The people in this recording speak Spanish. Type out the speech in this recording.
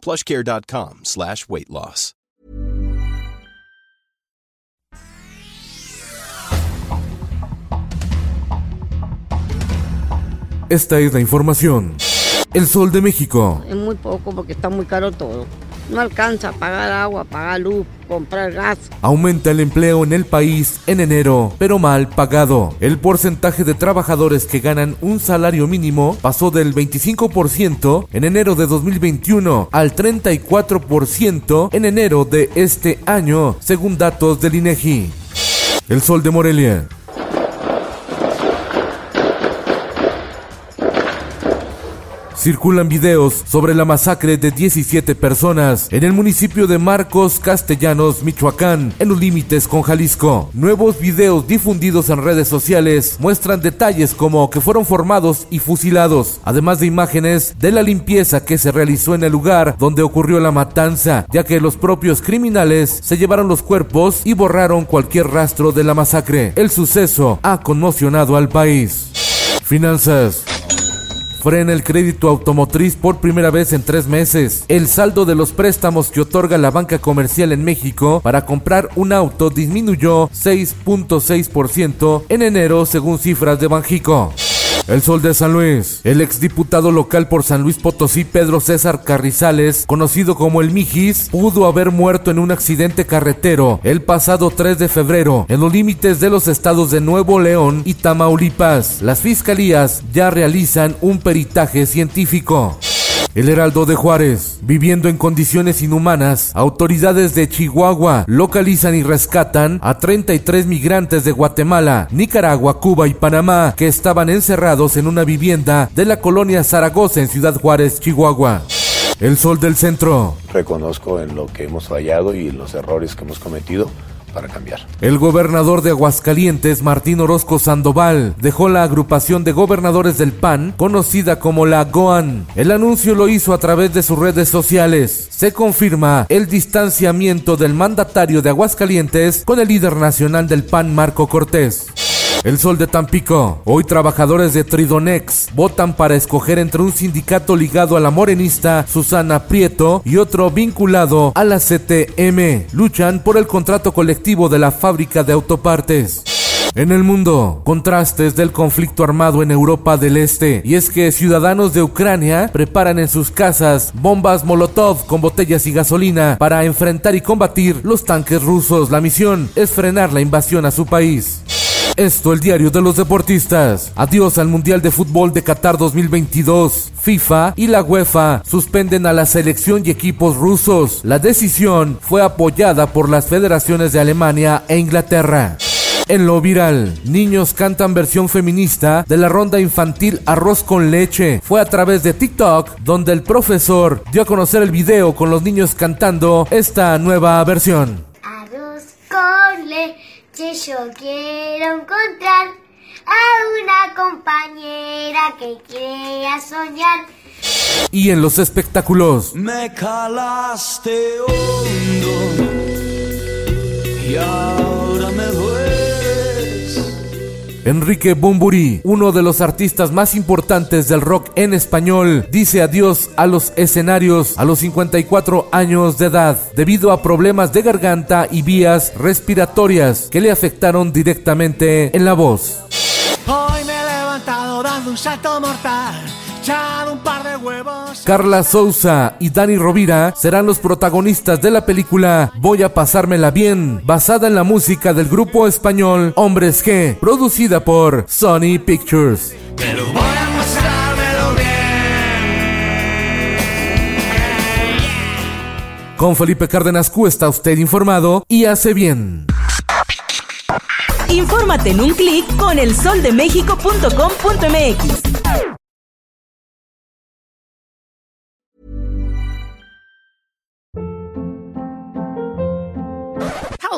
plushcare.com slash weight loss. Esta es la información. El Sol de México. Es muy poco porque está muy caro todo. No alcanza a pagar agua, pagar luz, comprar gas. Aumenta el empleo en el país en enero, pero mal pagado. El porcentaje de trabajadores que ganan un salario mínimo pasó del 25% en enero de 2021 al 34% en enero de este año, según datos del INEGI. El Sol de Morelia. Circulan videos sobre la masacre de 17 personas en el municipio de Marcos Castellanos, Michoacán, en los límites con Jalisco. Nuevos videos difundidos en redes sociales muestran detalles como que fueron formados y fusilados, además de imágenes de la limpieza que se realizó en el lugar donde ocurrió la matanza, ya que los propios criminales se llevaron los cuerpos y borraron cualquier rastro de la masacre. El suceso ha conmocionado al país. Finanzas frena el crédito automotriz por primera vez en tres meses. El saldo de los préstamos que otorga la banca comercial en México para comprar un auto disminuyó 6.6% en enero según cifras de Banjico. El Sol de San Luis. El exdiputado local por San Luis Potosí, Pedro César Carrizales, conocido como el Mijis, pudo haber muerto en un accidente carretero el pasado 3 de febrero en los límites de los estados de Nuevo León y Tamaulipas. Las fiscalías ya realizan un peritaje científico. El Heraldo de Juárez. Viviendo en condiciones inhumanas, autoridades de Chihuahua localizan y rescatan a 33 migrantes de Guatemala, Nicaragua, Cuba y Panamá que estaban encerrados en una vivienda de la colonia Zaragoza en Ciudad Juárez, Chihuahua. El Sol del Centro. Reconozco en lo que hemos fallado y en los errores que hemos cometido para cambiar. El gobernador de Aguascalientes, Martín Orozco Sandoval, dejó la agrupación de gobernadores del PAN, conocida como la GOAN. El anuncio lo hizo a través de sus redes sociales. Se confirma el distanciamiento del mandatario de Aguascalientes con el líder nacional del PAN, Marco Cortés. El Sol de Tampico. Hoy trabajadores de Tridonex votan para escoger entre un sindicato ligado a la morenista Susana Prieto y otro vinculado a la CTM. Luchan por el contrato colectivo de la fábrica de autopartes. En el mundo, contrastes del conflicto armado en Europa del Este. Y es que ciudadanos de Ucrania preparan en sus casas bombas Molotov con botellas y gasolina para enfrentar y combatir los tanques rusos. La misión es frenar la invasión a su país. Esto, el diario de los deportistas. Adiós al Mundial de Fútbol de Qatar 2022. FIFA y la UEFA suspenden a la selección y equipos rusos. La decisión fue apoyada por las federaciones de Alemania e Inglaterra. En lo viral, niños cantan versión feminista de la ronda infantil Arroz con leche. Fue a través de TikTok donde el profesor dio a conocer el video con los niños cantando esta nueva versión. Arroz con leche yo quiero encontrar a una compañera que quiera soñar. Y en los espectáculos. Me calaste hondo y ahora me dueles. Enrique Bumburi, uno de los artistas más importantes del rock en español, dice adiós a los escenarios a los 54 años de edad debido a problemas de garganta y vías respiratorias que le afectaron directamente en la voz. Hoy me he levantado dando un salto mortal. Echado un par de huevos. Carla Souza y Dani Rovira serán los protagonistas de la película Voy a pasármela bien, basada en la música del grupo español Hombres G, producida por Sony Pictures. Pero voy a pasármelo bien. Con Felipe Cárdenas Q está usted informado y hace bien. Infórmate en un clic con elsoldemexico.com.mx.